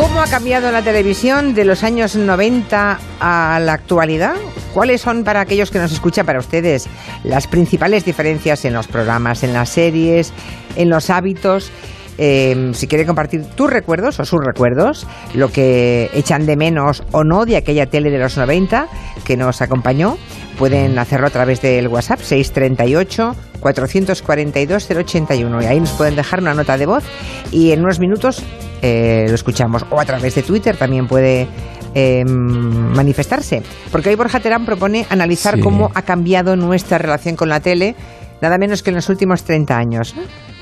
¿Cómo ha cambiado la televisión de los años 90 a la actualidad? ¿Cuáles son para aquellos que nos escuchan, para ustedes, las principales diferencias en los programas, en las series, en los hábitos? Eh, si quiere compartir tus recuerdos o sus recuerdos, lo que echan de menos o no de aquella tele de los 90 que nos acompañó, pueden hacerlo a través del WhatsApp 638 442 081 y ahí nos pueden dejar una nota de voz y en unos minutos eh, lo escuchamos. O a través de Twitter también puede eh, manifestarse. Porque hoy Borja Terán propone analizar cómo ha cambiado nuestra relación con la tele, nada menos que en los últimos 30 años.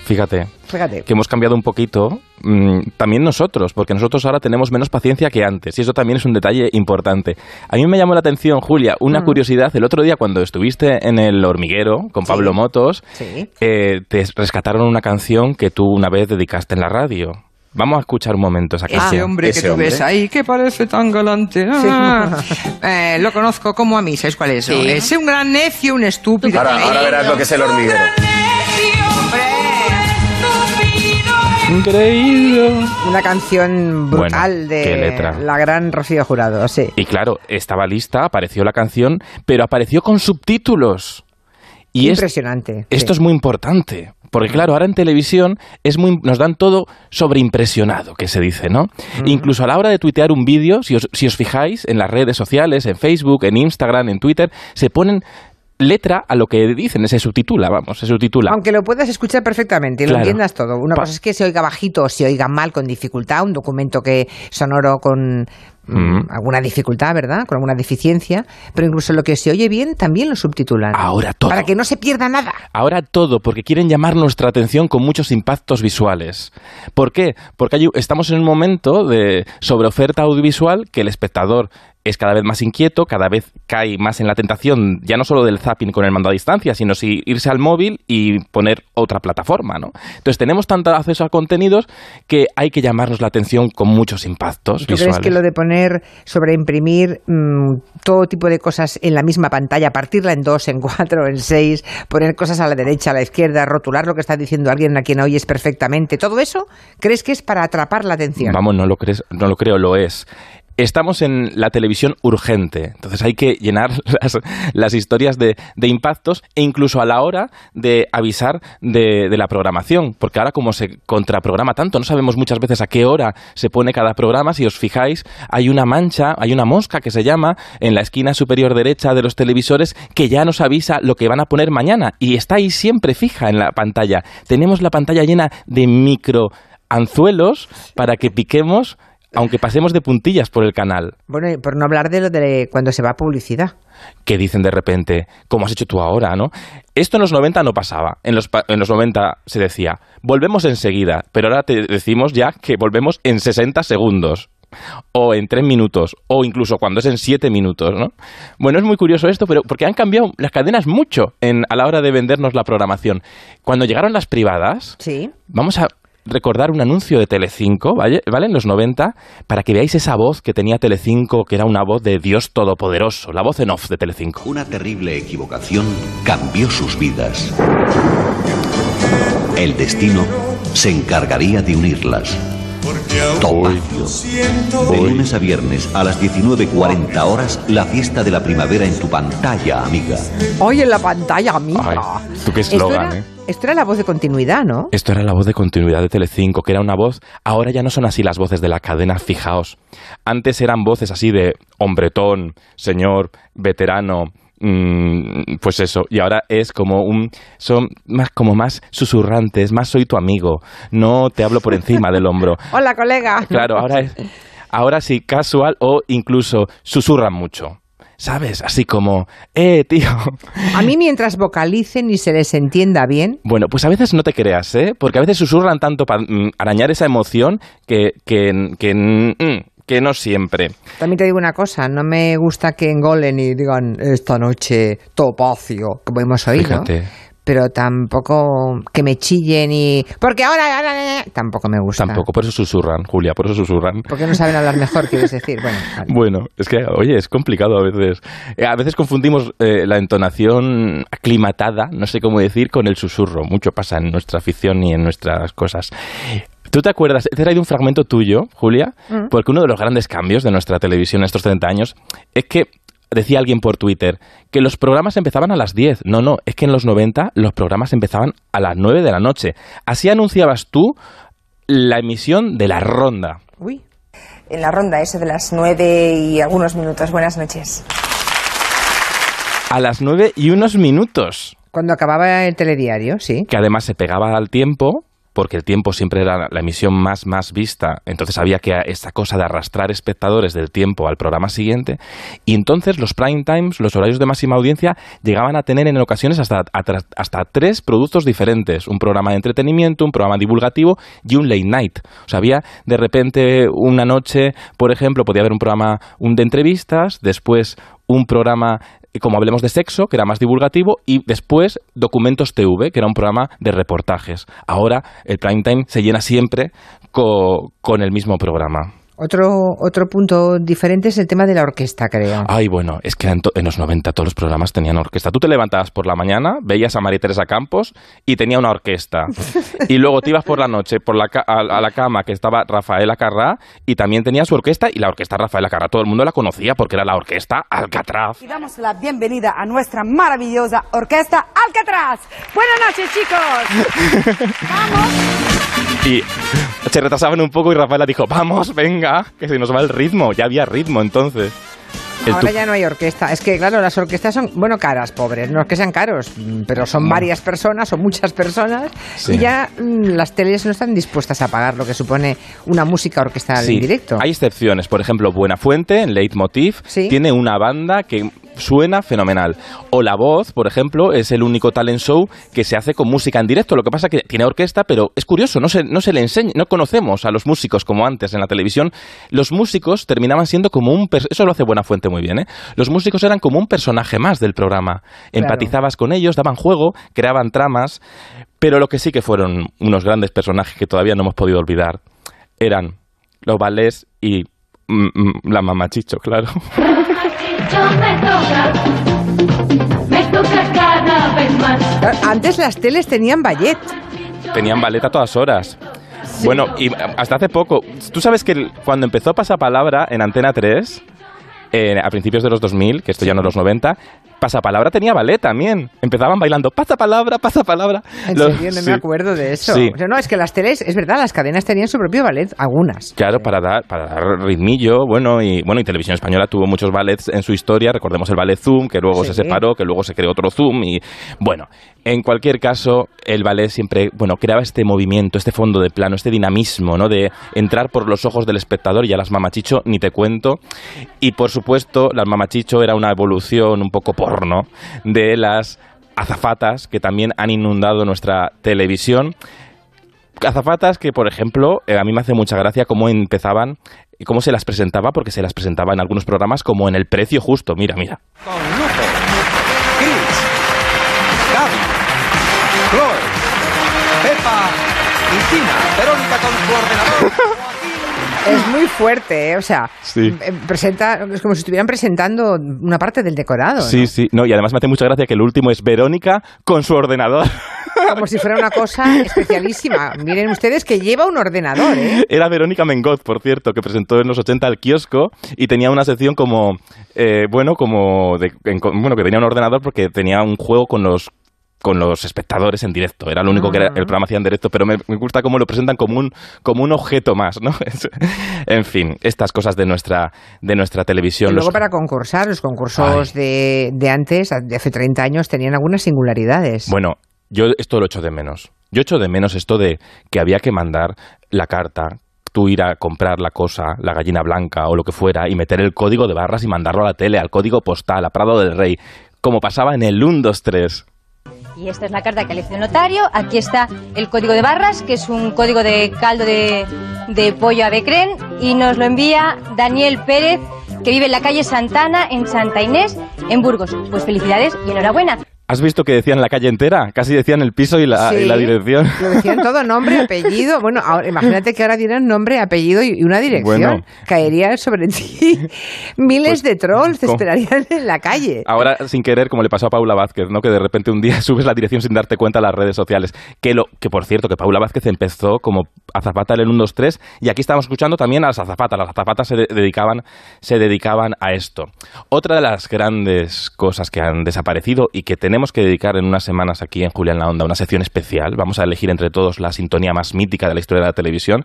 Fíjate, Fíjate. que hemos cambiado un poquito, mm, también nosotros, porque nosotros ahora tenemos menos paciencia que antes, y eso también es un detalle importante. A mí me llamó la atención, Julia, una Mm. curiosidad, el otro día cuando estuviste en el hormiguero con Sí. Pablo Motos, Sí. eh, te rescataron una canción que tú una vez dedicaste en la radio. Vamos a escuchar un momento esa canción. Ese hombre que tú hombre. ves ahí, que parece tan galante. Ah, eh, lo conozco como a mí, ¿sabes cuál es? Sí. Es un gran necio, un estúpido. Ahora, ahora verás lo que es el hormiguero. Increíble. Una canción brutal Bueno, de la gran Rocío Jurado, sí. Y claro, estaba lista, apareció la canción, pero apareció con subtítulos. Y es- Impresionante. Esto sí. es muy importante, porque claro, ahora en televisión es muy, nos dan todo sobreimpresionado, que se dice, ¿no? Incluso a la hora de tuitear un vídeo, si os, si os fijáis en las redes sociales, en Facebook, en Instagram, en Twitter, se ponen letra a lo que dicen, se subtitula, vamos, se subtitula. Aunque lo puedas escuchar perfectamente y lo entiendas todo. Una Pa- cosa es que se oiga bajito o se oiga mal con dificultad, un documento que sonoro con mm, Mm. alguna dificultad, ¿verdad? Con alguna deficiencia. Pero incluso lo que se oye bien también lo subtitulan. Ahora todo. Para que no se pierda nada. Ahora todo, porque quieren llamar nuestra atención con muchos impactos visuales. ¿Por qué? Porque hay- estamos en un momento de sobreoferta audiovisual que el espectador es cada vez más inquieto, cada vez cae más en la tentación, ya no solo del zapping con el mando a distancia, sino si irse al móvil y poner otra plataforma, ¿no? Entonces tenemos tanto acceso a contenidos que hay que llamarnos la atención con muchos impactos ¿Tú visuales. crees que lo de poner, sobreimprimir mm, todo tipo de cosas en la misma pantalla, partirla en dos, en cuatro, en seis, poner cosas a la derecha, a la izquierda, rotular lo que está diciendo alguien a quien oyes perfectamente, todo eso, ¿crees que es para atrapar la atención? Vamos, no lo, crees, no lo creo, lo es. Estamos en la televisión urgente, entonces hay que llenar las, historias de, de impactos e incluso a la hora de avisar de, de la programación, porque ahora como se contraprograma tanto, no sabemos muchas veces a qué hora se pone cada programa, si os fijáis, hay una mancha, hay una mosca que se llama en la esquina superior derecha de los televisores que ya nos avisa lo que van a poner mañana. Y está ahí siempre fija en la pantalla. Tenemos la pantalla llena de micro anzuelos para que piquemos aunque pasemos de puntillas por el canal, Bueno, y por no hablar de lo de cuando se va a publicidad. que dicen de repente, como has hecho tú ahora, ¿no? Esto en los 90 no pasaba. En los, en los 90 se decía, volvemos enseguida, pero ahora te decimos ya que volvemos en 60 segundos. O en 3 minutos, o incluso cuando es en 7 minutos, ¿no? Bueno, es muy curioso esto, pero porque han cambiado las cadenas mucho en, a la hora de vendernos la programación. Cuando llegaron las privadas, Sí. Vamos a recordar un anuncio de Telecinco, ¿vale? ¿vale? En los 90, para que veáis esa voz que tenía Telecinco, que era una voz de Dios Todopoderoso, la voz en off de Telecinco. Una terrible equivocación cambió sus vidas. El destino se encargaría de unirlas. Topacio. De lunes a viernes a las 19.40 horas, la fiesta de la primavera en tu pantalla, amiga. Hoy en la pantalla, amiga. Ay, tú qué Esto eslogan, era- ¿eh? Esto era la voz de continuidad, ¿no? Esto era la voz de continuidad de Telecinco, que era una voz. Ahora ya no son así las voces de la cadena, fijaos. Antes eran voces así de hombretón, señor, veterano, pues eso. Y ahora es como un. Son más, como más susurrantes, más soy tu amigo. No te hablo por encima del hombro. Hola, colega. Claro, ahora es. Ahora sí, casual o incluso susurran mucho. ¿Sabes? Así como, eh, tío. A mí mientras vocalicen y se les entienda bien, Bueno, pues a veces no te creas, ¿eh? Porque a veces susurran tanto para arañar esa emoción que, que, que, mm, que no siempre. también te digo una cosa, no me gusta que engolen y digan esta noche topacio, como hemos oído. Fíjate. Pero tampoco que me chillen y... Porque ahora... ahora- tampoco me gusta. Tampoco, por eso susurran, Julia, por eso susurran. Porque no saben hablar mejor, quieres decir. Bueno, vale. Bueno, es que, oye, es complicado a veces. Eh, A veces confundimos eh, la entonación aclimatada, no sé cómo decir, con el susurro. Mucho pasa en nuestra afición y en nuestras cosas. ¿Tú te acuerdas? Te he traído un fragmento tuyo, Julia, mm. porque uno de los grandes cambios de nuestra televisión en estos 30 años es que decía alguien por Twitter que los programas empezaban a las 10. No, no, es que en los 90 los programas empezaban a las 9 de la noche. Así anunciabas tú la emisión de la ronda. Uy. En la ronda, eso de las 9 y algunos minutos. Buenas noches. A las 9 y unos minutos. Cuando acababa el telediario, sí. Que además se pegaba al tiempo porque el tiempo siempre era la emisión más, más vista, entonces había que esta cosa de arrastrar espectadores del tiempo al programa siguiente, y entonces los prime times, los horarios de máxima audiencia, llegaban a tener en ocasiones hasta, hasta tres productos diferentes, un programa de entretenimiento, un programa divulgativo y un late night. O sea, había de repente una noche, por ejemplo, podía haber un programa un de entrevistas, después un programa como hablemos de sexo, que era más divulgativo, y después Documentos TV, que era un programa de reportajes. Ahora el prime time se llena siempre con el mismo programa. Otro, otro punto diferente es el tema de la orquesta, creo. Ay, bueno, es que en, los 90 todos los programas tenían orquesta. Tú te levantabas por la mañana, veías a María Teresa Campos y tenía una orquesta. y luego te ibas por la noche por la, a, la cama que estaba Rafaela Carrá y también tenía su orquesta y la orquesta Rafaela Carrá. Todo el mundo la conocía porque era la orquesta Alcatraz. Y damos la bienvenida a nuestra maravillosa orquesta Alcatraz. Buenas noches, chicos. Vamos. Y se retrasaban un poco y Rafaela dijo, vamos, venga, que se nos va el ritmo. Ya había ritmo entonces. Ahora ya no hay orquesta. Es que, claro, las orquestas son, bueno, caras, pobres. No es que sean caros, pero son varias personas, son muchas personas. Y ya mm, las teles no están dispuestas a pagar lo que supone una música orquestal en directo. Hay excepciones. Por ejemplo, Buenafuente, en Leitmotiv, tiene una banda que suena fenomenal. O La Voz, por ejemplo, es el único talent show que se hace con música en directo. Lo que pasa es que tiene orquesta, pero es curioso, no se, no se le enseña, no conocemos a los músicos como antes en la televisión. Los músicos terminaban siendo como un... Eso lo hace Buena Fuente muy bien, ¿eh? Los músicos eran como un personaje más del programa. Empatizabas con ellos, daban juego, creaban tramas, pero lo que sí que fueron unos grandes personajes que todavía no hemos podido olvidar eran los ballets y mm, mm, la mamachicho, claro. Antes las teles tenían ballet. Tenían ballet a todas horas. Bueno, y hasta hace poco, tú sabes que cuando empezó Pasapalabra en Antena 3, a principios de los 2000, que esto ya no es los 90, Pasapalabra tenía ballet también. Empezaban bailando pasapalabra, pasapalabra. En serio, no me acuerdo de eso. no, es que las teles, es verdad, las cadenas tenían su propio ballet, algunas. Claro, para dar, para dar ritmillo, bueno, y bueno, y Televisión Española tuvo muchos ballets en su historia. Recordemos el ballet Zoom, que luego se separó, que luego se creó otro Zoom, y bueno, en cualquier caso, el ballet siempre, bueno, creaba este movimiento, este fondo de plano, este dinamismo, ¿no? De entrar por los ojos del espectador y a las mamachicho ni te cuento. Y por supuesto, las mamachicho era una evolución un poco porno de las azafatas que también han inundado nuestra televisión. Azafatas que, por ejemplo, eh, a mí me hace mucha gracia cómo empezaban y cómo se las presentaba, porque se las presentaba en algunos programas como en el precio justo. Mira, mira. Chloe, Pepa y Tina, Verónica con su ordenador. Es muy fuerte, ¿eh? o sea, eh, presenta, es como si estuvieran presentando una parte del decorado. Sí, sí, no, y además me hace mucha gracia que el último es Verónica con su ordenador. Como si fuera una cosa especialísima. Miren ustedes que lleva un ordenador, ¿eh? Era Verónica Mengot, por cierto, que presentó en los 80 el kiosco y tenía una sección como, eh, bueno, como, de, bueno, que tenía un ordenador porque tenía un juego con los con los espectadores en directo. Era lo único que el programa hacía en directo, pero me, gusta cómo lo presentan como un, como un objeto más, ¿no? en fin, estas cosas de nuestra, de nuestra televisión. Y luego para concursar, los concursos de, de antes, de hace 30 años, tenían algunas singularidades. Bueno, yo esto lo echo de menos. Yo echo de menos esto de que había que mandar la carta, tú ir a comprar la cosa, la gallina blanca o lo que fuera, y meter el código de barras y mandarlo a la tele, al código postal, a Prado del Rey, como pasaba en el 1, 2, 3. Y esta es la carta que hizo el notario. Aquí está el código de barras, que es un código de caldo de, pollo a becren. Y nos lo envía Daniel Pérez, que vive en la calle Santana, en Santa Inés, en Burgos. Pues felicidades y enhorabuena. ¿Has visto que decían la calle entera? Casi decían el piso y la, y la dirección. Lo decían todo, nombre, apellido. Bueno, ahora, imagínate que ahora dieran nombre, apellido y una dirección. Bueno. Caería sobre ti miles Pues, de trolls, te esperarían en la calle. Ahora, sin querer, como le pasó a Paula Vázquez, ¿no? Que de repente un día subes la dirección sin darte cuenta a las redes sociales. Que, lo, que por cierto, que Paula Vázquez empezó como azafata en el 1, 2, 3 y aquí estamos escuchando también a las azafatas. Las azafatas se, de- dedicaban, se dedicaban a esto. Otra de las grandes cosas que han desaparecido y que tenemos que dedicar en unas semanas aquí en Julián La Onda, una sección especial. Vamos a elegir entre todos la sintonía más mítica de la historia de la televisión.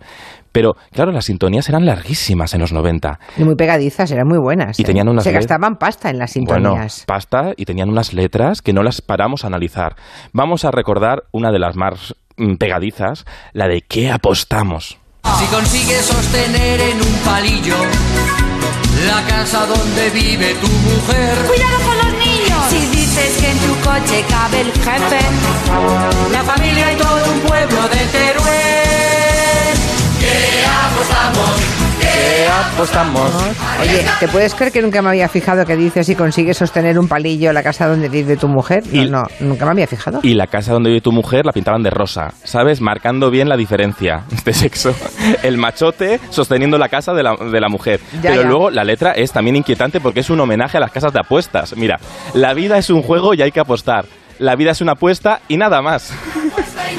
Pero, claro, las sintonías eran larguísimas en los 90. Y muy pegadizas, eran muy buenas. Y ¿eh? tenían unas Se gastaban pasta en las Bueno, sintonías. pasta y tenían unas letras que no las paramos a analizar. Vamos a recordar una de las más mm, pegadizas, la de ¿qué apostamos? Si consigues sostener en un palillo la casa donde vive tu mujer. ¡Cuidado con dices que en tu coche cabe el jefe, La familia y todo un pueblo de Teruel. ¿Qué apostamos? ¿Qué Apostamos. Oye, ¿te puedes creer que nunca me había fijado que dice si consigues sostener un palillo la casa donde vive tu mujer? No, Y- no, nunca me había fijado. Y la casa donde vive tu mujer la pintaban de rosa, ¿sabes? Marcando bien la diferencia de sexo. El machote sosteniendo la casa de la, de la mujer. Ya, Pero ya. luego la letra es también inquietante porque es un homenaje a las casas de apuestas. Mira, la vida es un juego y hay que apostar. La vida es una apuesta y nada más.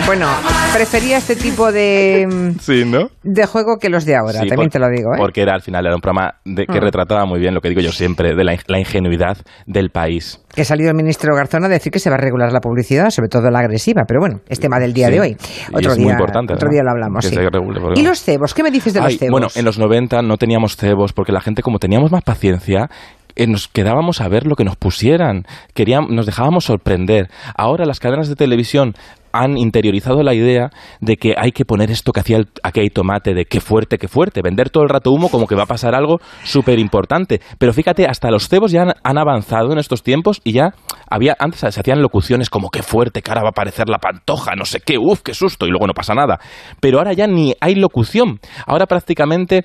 Bueno, prefería este tipo de, mm, Sí, ¿no? de juego que los de ahora, Sí, también por- te lo digo. ¿eh? Porque era al final era un programa de, que Ah. retrataba muy bien lo que digo yo siempre, de la, la ingenuidad del país. Que ha salido el ministro Garzón a decir que se va a regular la publicidad, sobre todo la agresiva, pero bueno, es tema del día Sí. de hoy. Otro es día, muy importante, otro ¿no? día lo hablamos. Regule, ¿Y los cebos? ¿Qué me dices de los cebos? Bueno, en los 90 no teníamos cebos porque la gente, como teníamos más paciencia, eh, nos quedábamos a ver lo que nos pusieran. Queríamos, nos dejábamos sorprender. Ahora las cadenas de televisión han interiorizado la idea de que hay que poner esto que hacía el, tomate, de qué fuerte, qué fuerte, vender todo el rato humo como que va a pasar algo súper importante. Pero fíjate, hasta los cebos ya han, avanzado en estos tiempos y ya había, antes se hacían locuciones como qué fuerte, que ahora va a aparecer la pantoja, no sé qué, uff, qué susto, y luego no pasa nada. Pero ahora ya ni hay locución. Ahora prácticamente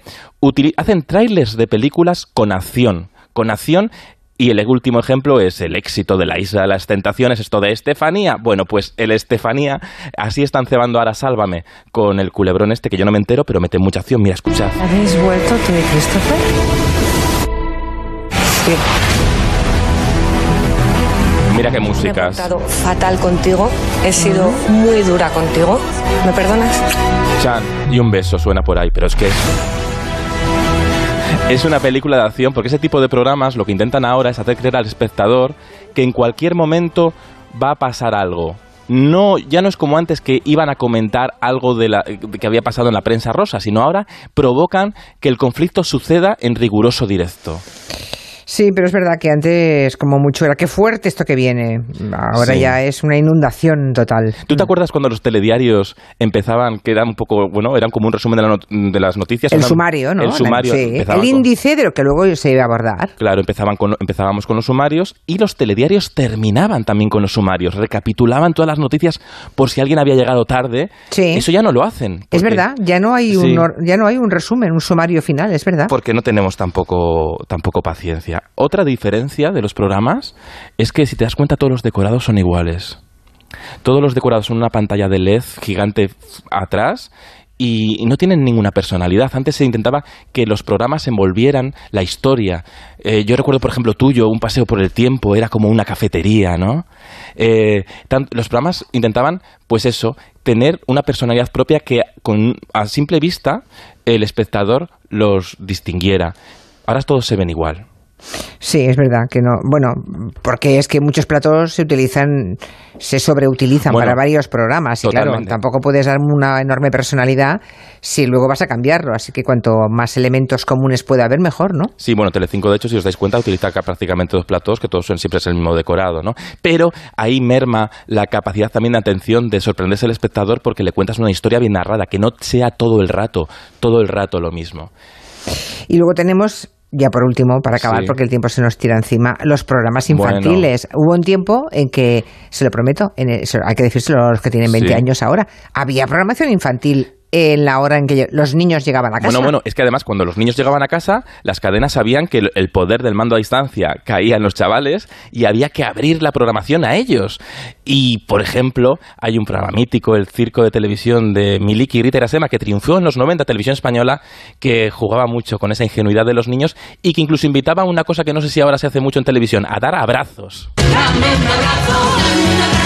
hacen trailers de películas con acción. Con acción y el último ejemplo es el éxito de la Isla de las Tentaciones, esto de Estefanía. Bueno, pues el Estefanía, así están cebando ahora Sálvame con el culebrón este que yo no me entero, pero mete mucha acción. Mira, escuchad. ¿Habéis vuelto tú y Christopher? Mira qué Me he portado fatal contigo, he sido muy dura contigo. ¿Me perdonas? Chan, y un beso suena por ahí, pero es que es... Es una película de acción porque ese tipo de programas lo que intentan ahora es hacer creer al espectador que en cualquier momento va a pasar algo. No, ya no es como antes que iban a comentar algo de, la, que había pasado en la prensa rosa, sino ahora provocan que el conflicto suceda en riguroso directo. Sí, pero es verdad que antes como mucho era qué fuerte esto que viene. Ahora Sí. ya es una inundación total. ¿Tú te acuerdas cuando los telediarios empezaban, que eran un poco, bueno, eran como un resumen de, la not- de las noticias? El Eran- sumario, ¿no? El sumario. Sí, empezaban el con- índice de lo que luego se iba a abordar. Claro, empezaban con, empezábamos con los sumarios y los telediarios terminaban también con los sumarios, recapitulaban todas las noticias por si alguien había llegado tarde. Sí. Eso ya no lo hacen. Es porque- verdad, ya no hay un Sí. ya no hay un resumen, un sumario final, es verdad. Porque no tenemos tampoco, tampoco paciencia. Otra diferencia de los programas es que si te das cuenta todos los decorados son iguales. Todos los decorados son una pantalla de LED gigante atrás y, no tienen ninguna personalidad. Antes se intentaba que los programas envolvieran la historia. Eh, yo recuerdo, por ejemplo, tuyo, Un paseo por el tiempo, era como una cafetería, ¿no? Eh, los programas intentaban, pues eso, tener una personalidad propia que con, a simple vista el espectador los distinguiera. Ahora todos se ven igual. Sí, es verdad que no. Bueno, porque es que muchos platos se utilizan, se sobreutilizan Bueno, para varios programas. Y claro, tampoco puedes dar una enorme personalidad si luego vas a cambiarlo. Así que cuanto más elementos comunes pueda haber, mejor, ¿no? Sí, bueno, Telecinco, de hecho, si os dais cuenta, utiliza ca- prácticamente dos platos, que todos son siempre es el mismo decorado, ¿no? Pero ahí merma la capacidad también de atención de sorprenderse al espectador porque le cuentas una historia bien narrada, que no sea todo el rato, todo el rato lo mismo. Y luego tenemos, ya por último, para acabar, Sí. porque el tiempo se nos tira encima, los programas Bueno. infantiles. Hubo un tiempo en que, se lo prometo, en el- hay que decírselo a los que tienen 20 Sí. años ahora, había programación infantil en la hora en que los niños llegaban a casa. Bueno, bueno, es que además cuando los niños llegaban a casa, las cadenas sabían que el poder del mando a distancia caía en los chavales y había que abrir la programación a ellos. Y, por ejemplo, hay un programa mítico, el circo de televisión de Miliki Rita Irasema, que triunfó en los 90, televisión española, que jugaba mucho con esa ingenuidad de los niños y que incluso invitaba a una cosa que no sé si ahora se hace mucho en televisión, a dar abrazos. un abrazo, dame un abrazo.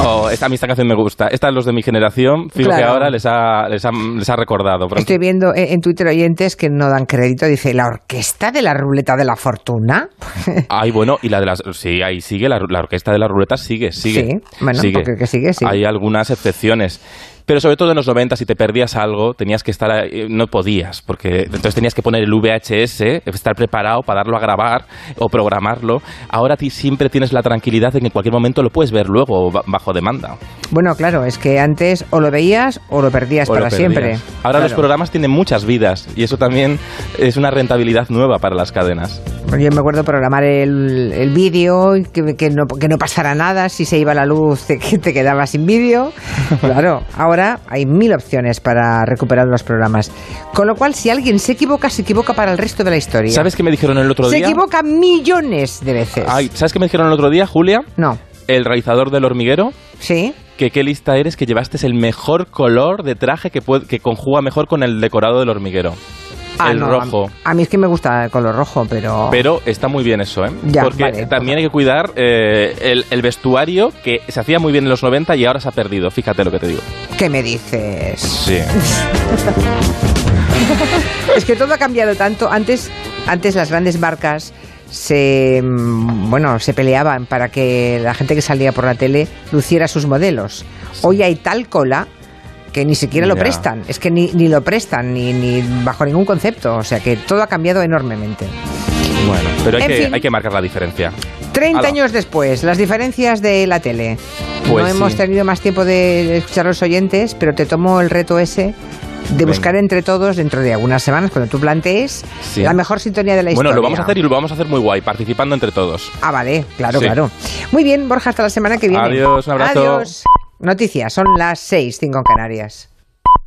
Oh, esta, a mí esta canción me gusta. Esta los de mi generación, fijo que ahora les ha, les ha, recordado. Estoy viendo en, Twitter oyentes que no dan crédito. Dice, ¿la orquesta de la ruleta de la fortuna? Ay, bueno, y la de las... Sí, ahí sigue, la, orquesta de la ruleta sigue, sigue. Sí, bueno, sigue. porque que sigue, sí. Hay algunas excepciones. Pero sobre todo en los 90, si te perdías algo, tenías que estar, no podías, porque entonces tenías que poner el VHS, estar preparado para darlo a grabar o programarlo. Ahora ti siempre tienes la tranquilidad de que en cualquier momento lo puedes ver luego bajo demanda. Bueno, claro, es que antes o lo veías o lo perdías para siempre. Ahora los programas tienen muchas vidas y eso también es una rentabilidad nueva para las cadenas. Yo me acuerdo programar el, el vídeo, que, que, no, que no pasara nada, si se iba la luz te, te quedabas sin vídeo. Claro, ahora hay mil opciones para recuperar los programas. Con lo cual, si alguien se equivoca, se equivoca para el resto de la historia. ¿Sabes qué me dijeron el otro día? Se equivoca millones de veces. ¿Sabes qué me dijeron el otro día, Julia? No. El realizador del hormiguero. Sí que qué lista eres que llevaste el mejor color de traje que, que conjuga mejor con el decorado del hormiguero. Ah, el rojo. A, mí es que me gusta el color rojo, pero... Pero está muy bien eso, ¿eh? Porque también hay que cuidar eh, el, vestuario que se hacía muy bien en los 90 y ahora se ha perdido. Fíjate lo que te digo. ¿Qué me dices? Sí. es que todo ha cambiado tanto. Antes, antes las grandes marcas se mm, bueno se peleaban para que la gente que salía por la tele luciera sus modelos. Hoy hay tal cola que ni siquiera lo prestan, es que ni, ni lo prestan, ni, ni, bajo ningún concepto, o sea que todo ha cambiado enormemente. Bueno, pero hay, que, hay que marcar la diferencia. 30 años después, las diferencias de la tele. Pues no hemos tenido más tiempo de escuchar a los oyentes, pero te tomo el reto ese de buscar entre todos dentro de algunas semanas cuando tú plantees la mejor sintonía de la historia. Bueno, lo vamos a hacer y lo vamos a hacer muy guay, participando entre todos. Ah, vale, claro, claro. Muy bien, Borja, hasta la semana que viene. Adiós, un abrazo. Adiós. Noticias, son las 6, 5 en Canarias.